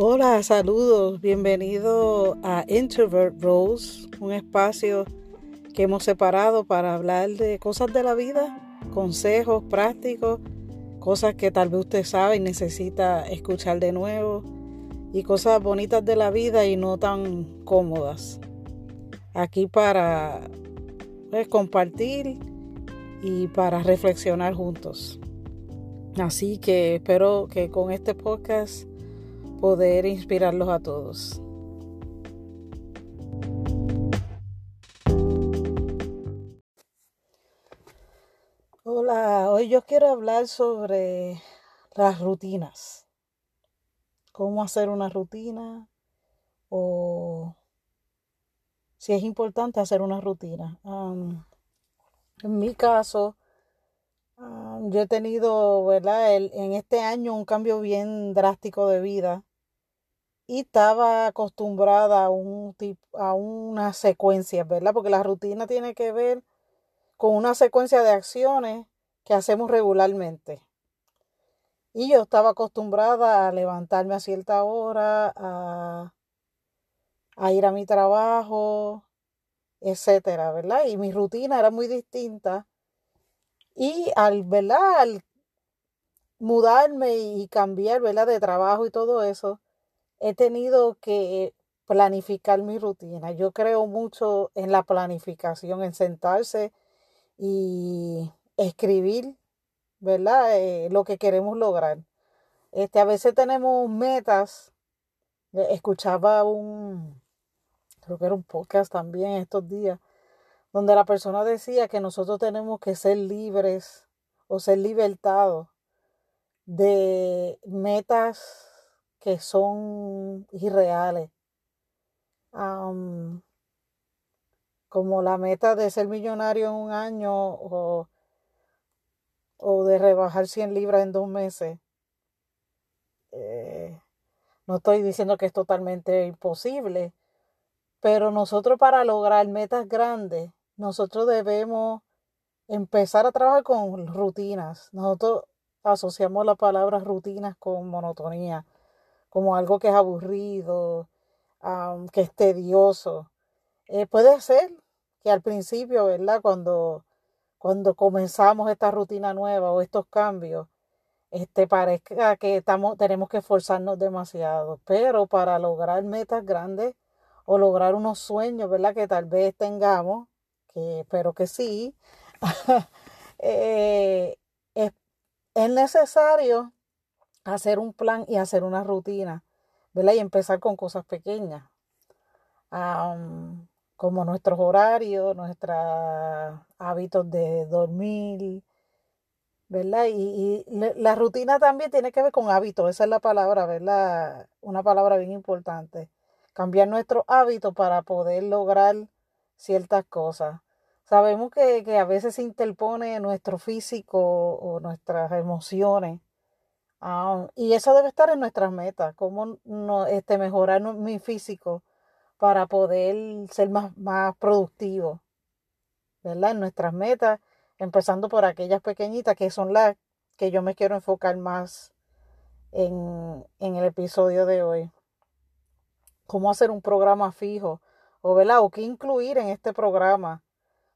Hola, saludos, bienvenido a Introvert Rose, un espacio que hemos separado para hablar de cosas de la vida, consejos prácticos, cosas que tal vez usted sabe y necesita escuchar de nuevo, y cosas bonitas de la vida y no tan cómodas. Aquí para pues, compartir y para reflexionar juntos. Así que espero que con este podcast poder inspirarlos a todos. Hola, hoy yo quiero hablar sobre las rutinas. Cómo hacer una rutina o si es importante hacer una rutina. en mi caso, yo he tenido, ¿verdad? en este año un cambio bien drástico de vida y estaba acostumbrada a un a una secuencia, ¿verdad? Porque la rutina tiene que ver con una secuencia de acciones que hacemos regularmente. Y yo estaba acostumbrada a levantarme a cierta hora, a, a ir a mi trabajo, etcétera, ¿verdad? Y mi rutina era muy distinta. Y al, ¿verdad? Al mudarme y cambiar, ¿verdad? De trabajo y todo eso, he tenido que planificar mi rutina. Yo creo mucho en la planificación, en sentarse y escribir, ¿verdad? Eh, lo que queremos lograr. Este, a veces tenemos metas. Eh, escuchaba un, creo que era un podcast también estos días, donde la persona decía que nosotros tenemos que ser libres o ser libertados de metas que son irreales. como la meta de ser millonario en un año o, o de rebajar 100 libras en dos meses. Eh, no estoy diciendo que es totalmente imposible, pero nosotros para lograr metas grandes, nosotros debemos empezar a trabajar con rutinas. Nosotros asociamos la palabra rutinas con monotonía como algo que es aburrido, que es tedioso. Eh, puede ser que al principio, ¿verdad? Cuando, cuando comenzamos esta rutina nueva o estos cambios, este, parezca que estamos, tenemos que esforzarnos demasiado, pero para lograr metas grandes o lograr unos sueños, ¿verdad? Que tal vez tengamos, que espero que sí, eh, es, es necesario hacer un plan y hacer una rutina, ¿verdad? Y empezar con cosas pequeñas, como nuestros horarios, nuestros hábitos de dormir, ¿verdad? Y, la rutina también tiene que ver con hábitos, esa es la palabra, ¿verdad? Una palabra bien importante. Cambiar nuestros hábitos para poder lograr ciertas cosas. Sabemos que, que a veces se interpone nuestro físico o nuestras emociones Ah, y eso debe estar en nuestras metas, cómo no, este, mejorar mi físico para poder ser más, más productivo, ¿verdad? En nuestras metas, empezando por aquellas pequeñitas que son las que yo me quiero enfocar más en, en el episodio de hoy. Cómo hacer un programa fijo, o. O qué incluir en este programa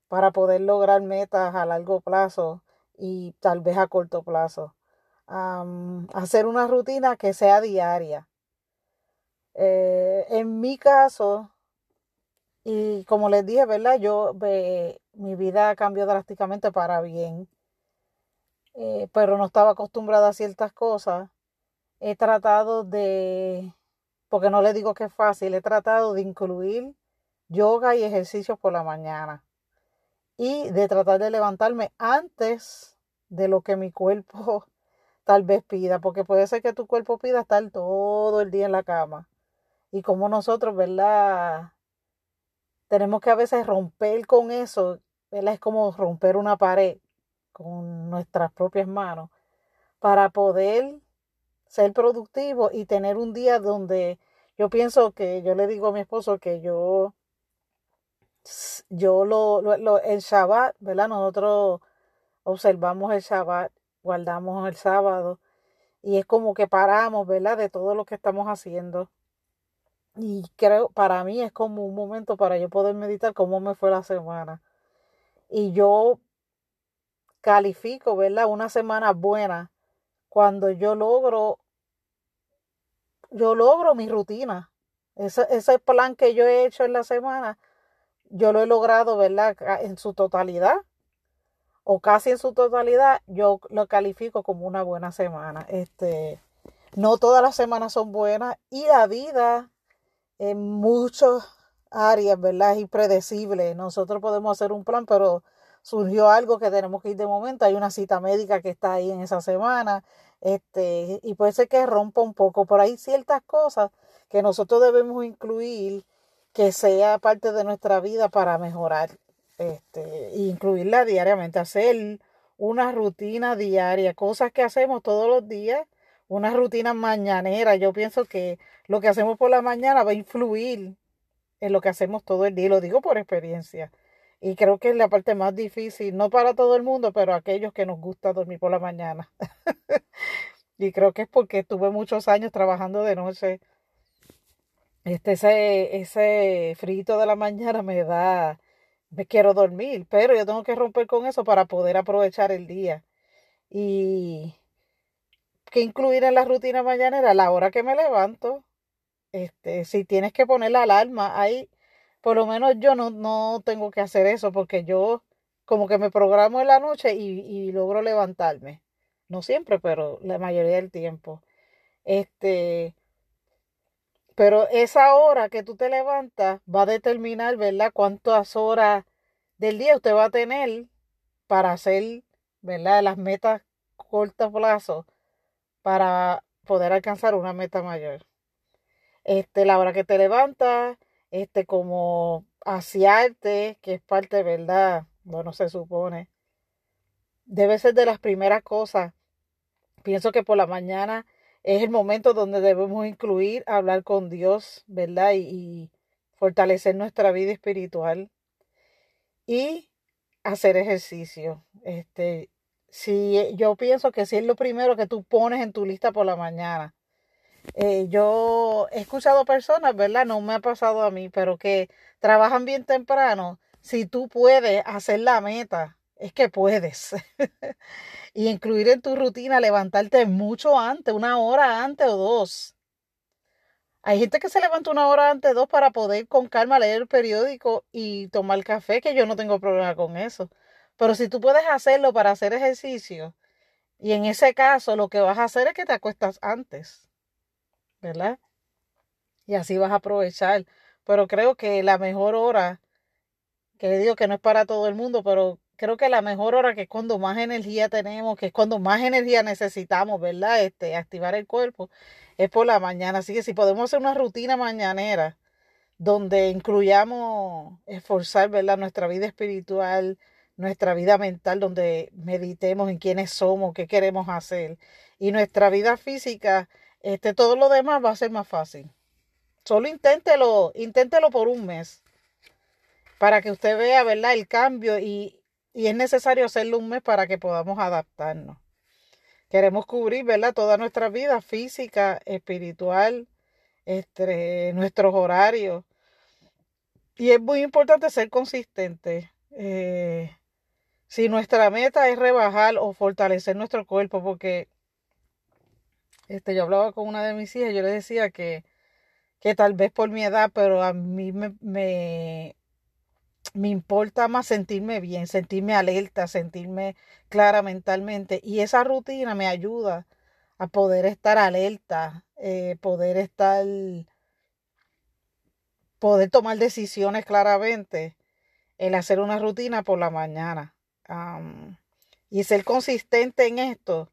para poder lograr metas a largo plazo y tal vez a corto plazo hacer una rutina que sea diaria. Eh, en mi caso, y como les dije, ¿verdad? Yo, mi vida cambió drásticamente para bien, eh, pero no estaba acostumbrada a ciertas cosas. He tratado de, porque no le digo que es fácil, he tratado de incluir yoga y ejercicios por la mañana y de tratar de levantarme antes de lo que mi cuerpo tal vez pida, porque puede ser que tu cuerpo pida estar todo el día en la cama. Y como nosotros, ¿verdad? Tenemos que a veces romper con eso, ¿verdad? Es como romper una pared con nuestras propias manos para poder ser productivo y tener un día donde yo pienso que yo le digo a mi esposo que yo yo lo, lo el Shabbat, ¿verdad? Nosotros observamos el Shabbat guardamos el sábado y es como que paramos, ¿verdad? De todo lo que estamos haciendo. Y creo, para mí es como un momento para yo poder meditar cómo me fue la semana. Y yo califico, ¿verdad? Una semana buena cuando yo logro, yo logro mi rutina. Ese, ese plan que yo he hecho en la semana, yo lo he logrado, ¿verdad? En su totalidad o casi en su totalidad, yo lo califico como una buena semana. Este, no todas las semanas son buenas y la vida en muchas áreas, ¿verdad? Es impredecible. Nosotros podemos hacer un plan, pero surgió algo que tenemos que ir de momento. Hay una cita médica que está ahí en esa semana. Este, y puede ser que rompa un poco. Pero hay ciertas cosas que nosotros debemos incluir que sea parte de nuestra vida para mejorar este, incluirla diariamente, hacer una rutina diaria, cosas que hacemos todos los días, una rutina mañanera. Yo pienso que lo que hacemos por la mañana va a influir en lo que hacemos todo el día, lo digo por experiencia. Y creo que es la parte más difícil, no para todo el mundo, pero aquellos que nos gusta dormir por la mañana. y creo que es porque estuve muchos años trabajando de noche. Este, ese, ese frito de la mañana me da, me quiero dormir, pero yo tengo que romper con eso para poder aprovechar el día. Y que incluir en la rutina mañanera la hora que me levanto. Este, si tienes que poner la alarma ahí, por lo menos yo no, no tengo que hacer eso porque yo como que me programo en la noche y, y logro levantarme. No siempre, pero la mayoría del tiempo. Este, pero esa hora que tú te levantas va a determinar, ¿verdad?, cuántas horas del día usted va a tener para hacer, ¿verdad?, las metas cortas plazo para poder alcanzar una meta mayor. Este, la hora que te levantas, este, como asearte, que es parte, ¿verdad? Bueno, se supone. Debe ser de las primeras cosas. Pienso que por la mañana es el momento donde debemos incluir hablar con Dios, ¿verdad? Y, fortalecer nuestra vida espiritual y hacer ejercicio. Este, si yo pienso que si es lo primero que tú pones en tu lista por la mañana. Eh, yo he escuchado personas, ¿verdad? No me ha pasado a mí, pero que trabajan bien temprano. Si tú puedes hacer la meta, es que puedes. y incluir en tu rutina levantarte mucho antes, una hora antes o dos. Hay gente que se levanta una hora antes, dos, para poder con calma leer el periódico y tomar café, que yo no tengo problema con eso. Pero si tú puedes hacerlo para hacer ejercicio, y en ese caso lo que vas a hacer es que te acuestas antes, ¿verdad? Y así vas a aprovechar. Pero creo que la mejor hora, que digo que no es para todo el mundo, pero creo que la mejor hora, que es cuando más energía tenemos, que es cuando más energía necesitamos, ¿verdad? Este, activar el cuerpo, es por la mañana. Así que si podemos hacer una rutina mañanera donde incluyamos esforzar, ¿verdad? Nuestra vida espiritual, nuestra vida mental, donde meditemos en quiénes somos, qué queremos hacer, y nuestra vida física, este, todo lo demás va a ser más fácil. Solo inténtelo, inténtelo por un mes para que usted vea, ¿verdad? El cambio y, y es necesario hacerlo un mes para que podamos adaptarnos. Queremos cubrir, ¿verdad? Toda nuestra vida física, espiritual, este, nuestros horarios. Y es muy importante ser consistente. Eh, si nuestra meta es rebajar o fortalecer nuestro cuerpo, porque este, yo hablaba con una de mis hijas, yo le decía que, que tal vez por mi edad, pero a mí me, me importa más sentirme bien, sentirme alerta, sentirme clara mentalmente. Y esa rutina me ayuda a poder estar alerta, eh, poder estar, poder tomar decisiones claramente, el hacer una rutina por la mañana. y ser consistente en esto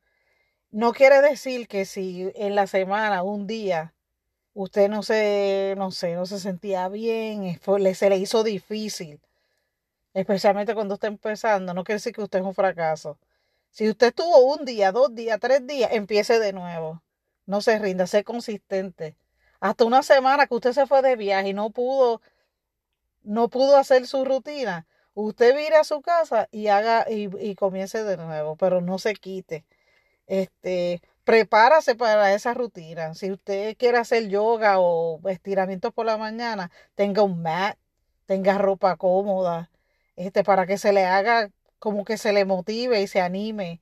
no quiere decir que si en la semana, un día, usted no se, no sé, no se sentía bien, se le hizo difícil especialmente cuando está empezando, no quiere decir que usted es un fracaso. Si usted estuvo un día, dos días, tres días, empiece de nuevo. No se rinda, sé consistente. Hasta una semana que usted se fue de viaje y no pudo, no pudo hacer su rutina, usted vire a su casa y haga y, y comience de nuevo, pero no se quite. Este, prepárase para esa rutina. Si usted quiere hacer yoga o estiramientos por la mañana, tenga un mat, tenga ropa cómoda, este, para que se le haga como que se le motive y se anime,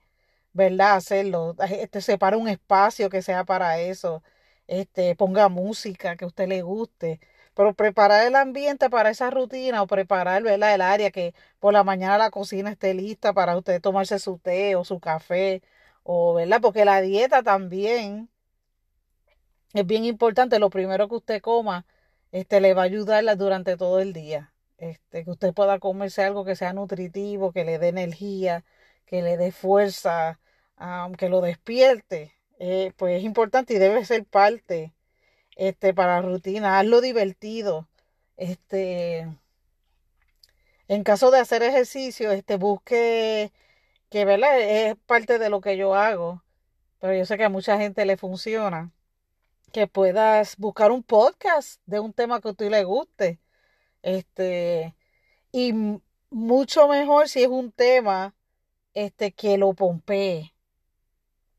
¿verdad? Hacerlo. Este, separe un espacio que sea para eso. Este, ponga música que a usted le guste. Pero preparar el ambiente para esa rutina o preparar, ¿verdad? El área que por la mañana la cocina esté lista para usted tomarse su té o su café o, ¿verdad? Porque la dieta también es bien importante. Lo primero que usted coma, este, le va a ayudar durante todo el día. Este, que usted pueda comerse algo que sea nutritivo, que le dé energía, que le dé fuerza, que lo despierte. Eh, pues es importante y debe ser parte este, para la rutina. Hazlo divertido. Este, en caso de hacer ejercicio, este, busque que ¿verdad? es parte de lo que yo hago, pero yo sé que a mucha gente le funciona, que puedas buscar un podcast de un tema que a ti le guste. Este, y mucho mejor si es un tema este, que lo pompee.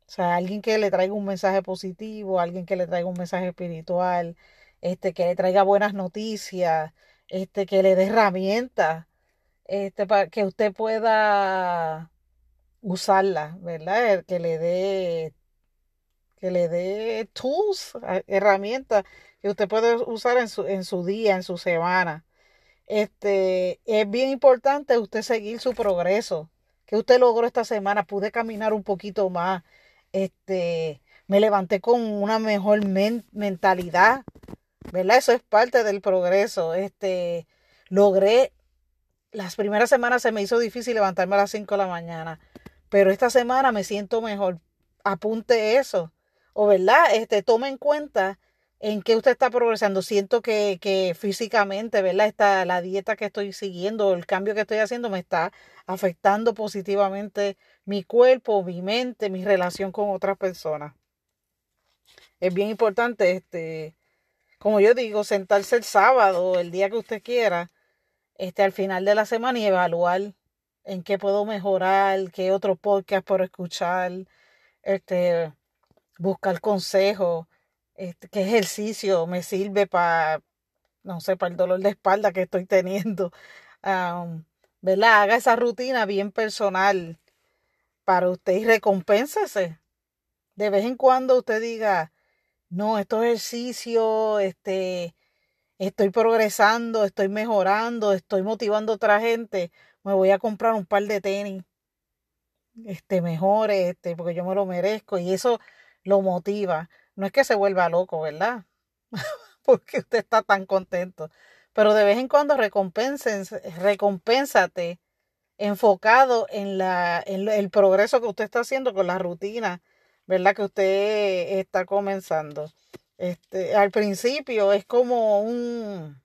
O sea, alguien que le traiga un mensaje positivo, alguien que le traiga un mensaje espiritual, este, que le traiga buenas noticias, este, que le dé herramientas, este, para que usted pueda usarla, ¿verdad? Que le dé que le dé tools, herramientas que usted puede usar en su, en su día, en su semana. Este, es bien importante usted seguir su progreso. Que usted logró esta semana, pude caminar un poquito más. Este, me levanté con una mejor mentalidad. ¿Verdad? Eso es parte del progreso. Este, logré las primeras semanas se me hizo difícil levantarme a las 5 de la mañana pero esta semana me siento mejor. Apunte eso. O verdad, este, tome en cuenta en qué usted está progresando. Siento que, que físicamente, ¿verdad? Esta, la dieta que estoy siguiendo, el cambio que estoy haciendo me está afectando positivamente mi cuerpo, mi mente, mi relación con otras personas. Es bien importante, este, como yo digo, sentarse el sábado, el día que usted quiera, este, al final de la semana y evaluar en qué puedo mejorar, qué otro podcast puedo escuchar, este, buscar consejos, este, qué ejercicio me sirve para, no sé, para el dolor de espalda que estoy teniendo. ¿Verdad? Haga esa rutina bien personal para usted y recompénsese. De vez en cuando usted diga, no, estos ejercicios, este, estoy progresando, estoy mejorando, estoy motivando a otra gente me voy a comprar un par de tenis este mejores, este, porque yo me lo merezco y eso lo motiva. No es que se vuelva loco, ¿verdad? porque usted está tan contento. Pero de vez en cuando recompénsate enfocado en, la, en el progreso que usted está haciendo con la rutina, ¿verdad? Que usted está comenzando. Este, al principio es como un,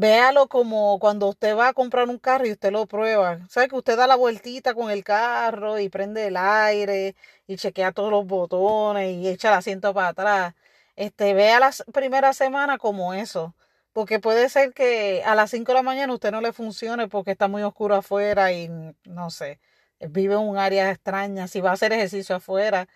Véalo como cuando usted va a comprar un carro y usted lo prueba. ¿Sabe que usted da la vueltita con el carro y prende el aire y chequea todos los botones y echa el asiento para atrás? Este, vea la primera semana como eso. Porque puede ser que a las 5 de la mañana usted no le funcione porque está muy oscuro afuera y no sé, vive en un área extraña. Si va a hacer ejercicio afuera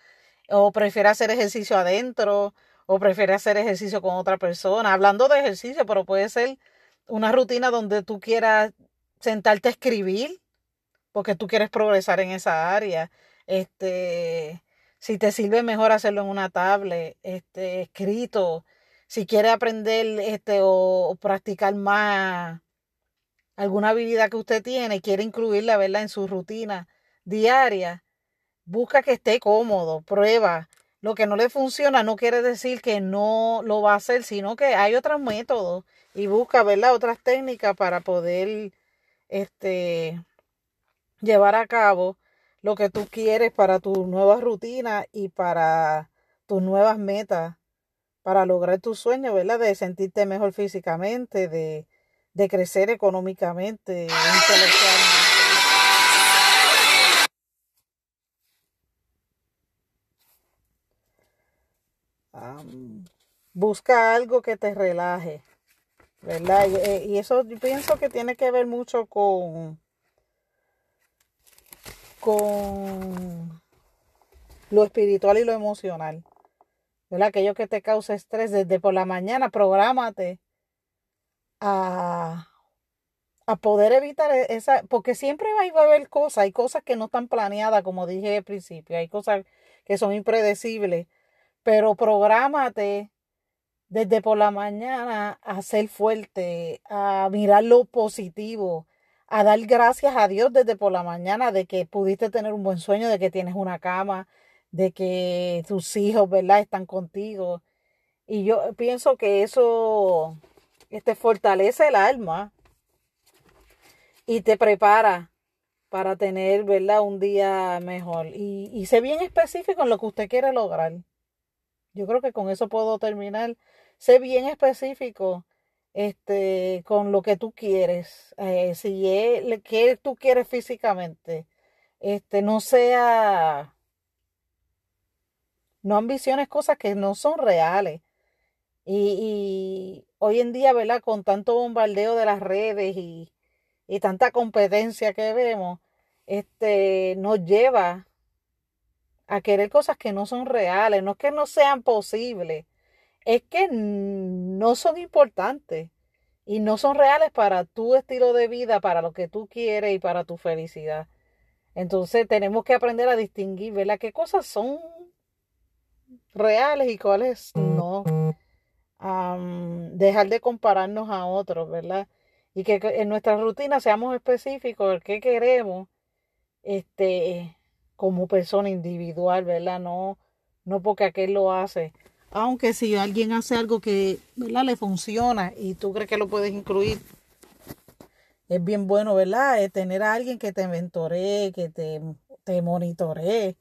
o prefiere hacer ejercicio adentro o prefiere hacer ejercicio con otra persona. Hablando de ejercicio, pero puede ser una rutina donde tú quieras sentarte a escribir, porque tú quieres progresar en esa área. Este, si te sirve mejor hacerlo en una tablet, este, escrito, si quieres aprender este, o, practicar más alguna habilidad que usted tiene y quiere incluirla ¿verdad? en su rutina diaria, busca que esté cómodo, prueba. Lo que no le funciona no quiere decir que no lo va a hacer, sino que hay otros métodos y busca, ¿verdad? Otras técnicas para poder este, llevar a cabo lo que tú quieres para tu nueva rutina y para tus nuevas metas, para lograr tus sueños, ¿verdad? De sentirte mejor físicamente, de, de crecer económicamente, intelectualmente. Busca algo que te relaje. ¿verdad? Eh, y, eso yo pienso que tiene que ver mucho con, con lo espiritual y lo emocional. ¿Verdad? Aquello que te causa estrés desde por la mañana, prográmate a, a poder evitar e, esa, porque siempre va a haber cosas, hay cosas que no están planeadas, como dije al principio, hay cosas que son impredecibles, pero prográmate desde por la mañana a ser fuerte, a mirar lo positivo, a dar gracias a Dios desde por la mañana de que pudiste tener un buen sueño, de que tienes una cama, de que tus hijos, ¿verdad?, están contigo. Y yo pienso que eso te fortalece el alma y te prepara para tener, ¿verdad?, un día mejor. Y, y sé bien específico en lo que usted quiere lograr. Yo creo que con eso puedo terminar. Sé bien específico este, con lo que tú quieres. Eh, si es, que tú quieres físicamente. Este, no sea no ambiciones cosas que no son reales. Y, hoy en día, ¿verdad? Con tanto bombardeo de las redes y, y tanta competencia que vemos, este, nos lleva a querer cosas que no son reales, no es que no sean posibles, es que no son importantes y no son reales para tu estilo de vida, para lo que tú quieres y para tu felicidad. Entonces tenemos que aprender a distinguir, ¿verdad? ¿Qué cosas son reales y cuáles no. dejar de compararnos a otros, ¿verdad? Y que en nuestra rutina seamos específicos de qué queremos, este, como persona individual, ¿verdad? No, no porque aquel lo hace. Aunque si alguien hace algo que, ¿verdad? Le funciona y tú crees que lo puedes incluir, es bien bueno, ¿verdad? tener a alguien que te mentoree, que te, te monitoree,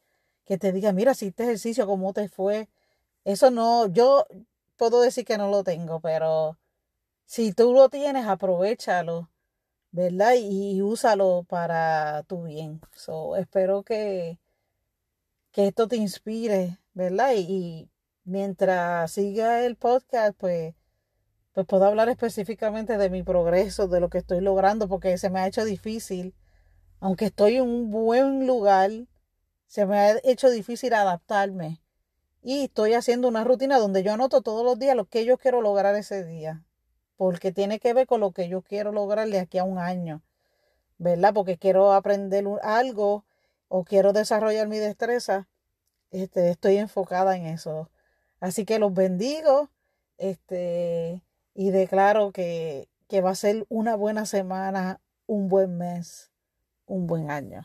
que te diga, mira, si este ejercicio, ¿cómo te fue? Eso no, yo puedo decir que no lo tengo, pero si tú lo tienes, aprovechalo, ¿verdad? Y, úsalo para tu bien. So, espero que, que esto te inspire, ¿verdad? Y, mientras siga el podcast, pues, pues puedo hablar específicamente de mi progreso, de lo que estoy logrando, porque se me ha hecho difícil. Aunque estoy en un buen lugar, se me ha hecho difícil adaptarme. Y estoy haciendo una rutina donde yo anoto todos los días lo que yo quiero lograr ese día. Porque tiene que ver con lo que yo quiero lograr de aquí a un año. ¿Verdad? Porque quiero aprender algo o quiero desarrollar mi destreza. Este, estoy enfocada en eso. Así que los bendigo. Este, y declaro que, que va a ser una buena semana, un buen mes, un buen año.